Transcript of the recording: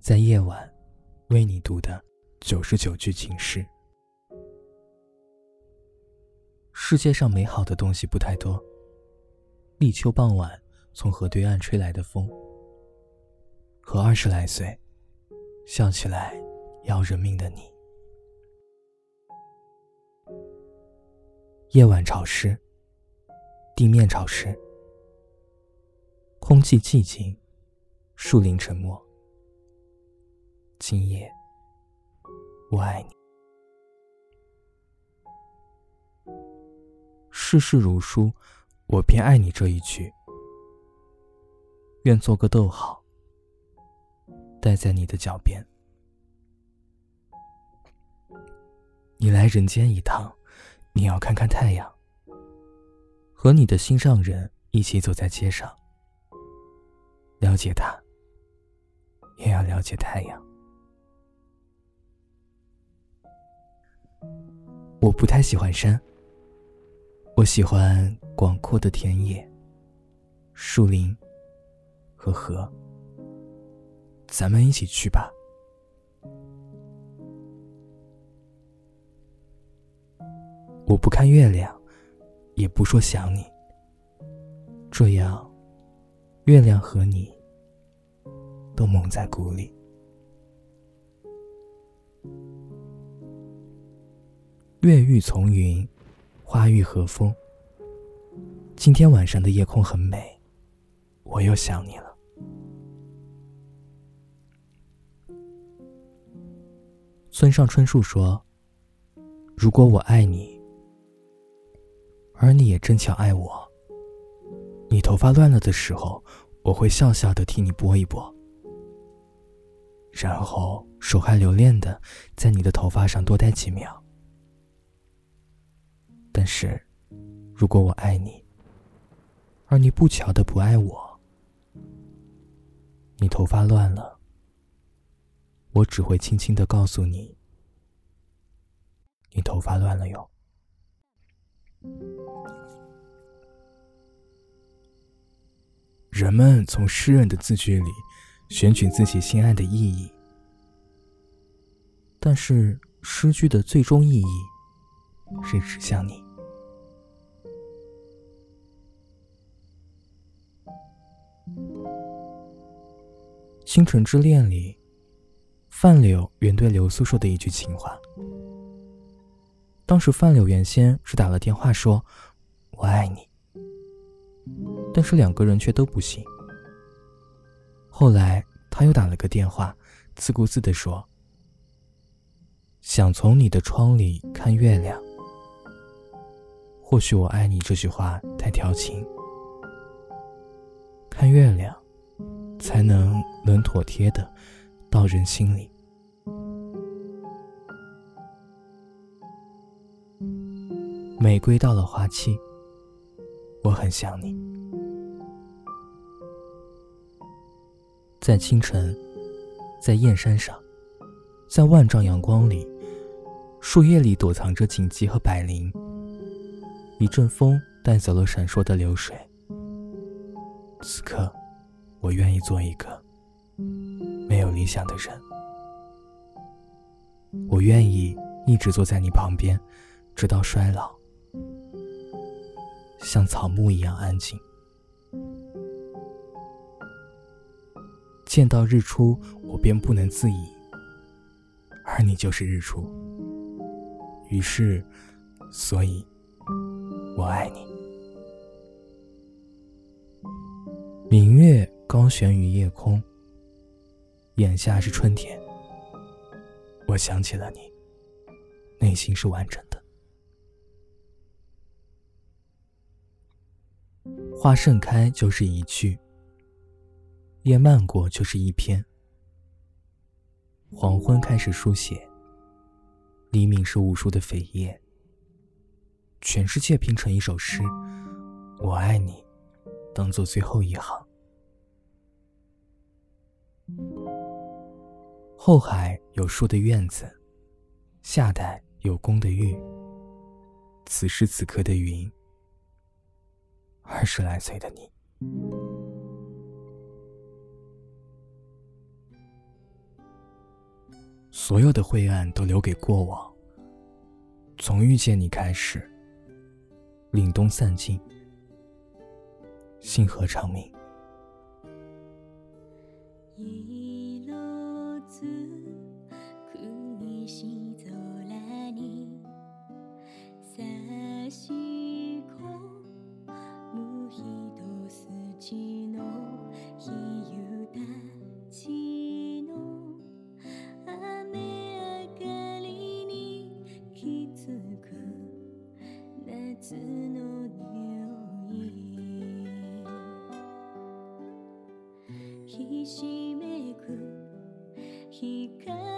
在夜晚为你读的九十九句情诗。世界上美好的东西不太多。立秋傍晚，从河对岸吹来的风，和二十来岁，笑起来要人命的你。夜晚潮湿，地面潮湿，空气寂静，树林沉默。今夜，我爱你。世事如书，我偏爱你这一句。愿做个逗号，待在你的脚边。你来人间一趟。你要看看太阳，和你的心上人一起走在街上，了解他，也要了解太阳。我不太喜欢山，我喜欢广阔的田野、树林和河。咱们一起去吧。我不看月亮，也不说想你。这样，月亮和你都蒙在鼓里。月欲从云，花欲和风。今天晚上的夜空很美，我又想你了。村上春树说：“如果我爱你。”而你也正巧爱我。你头发乱了的时候，我会笑笑的替你拨一拨，然后手还留恋的在你的头发上多待几秒。但是，如果我爱你，而你不巧的不爱我，你头发乱了，我只会轻轻的告诉你，你头发乱了哟。人们从诗人的字句里选取自己心爱的意义，但是诗句的最终意义是指向你。《星辰之恋》里，范柳原对流苏说的一句情话。当时范柳原先是打了电话说“我爱你”，但是两个人却都不信。后来他又打了个电话，自顾自地说：“想从你的窗里看月亮。”或许“我爱你”这句话太调情，看月亮才能能妥帖的到人心里。玫瑰到了花期，我很想你。在清晨，在燕山上，在万丈阳光里，树叶里躲藏着锦鸡和百灵。一阵风带走了闪烁的流水。此刻，我愿意做一个没有理想的人。我愿意一直坐在你旁边，直到衰老。像草木一样安静。见到日出，我便不能自已，而你就是日出。于是，所以，我爱你。明月高悬于夜空。眼下是春天。我想起了你，内心是完整的。花盛开就是一句，夜漫过就是一篇。黄昏开始书写，黎明是无数的扉页。全世界拼成一首诗，我爱你，当做最后一行。后海有树的院子，夏代有宫的玉。此时此刻的云。二十来岁的你，所有的晦暗都留给过往。从遇见你开始，凛冬散尽，星河长明。ひしめく光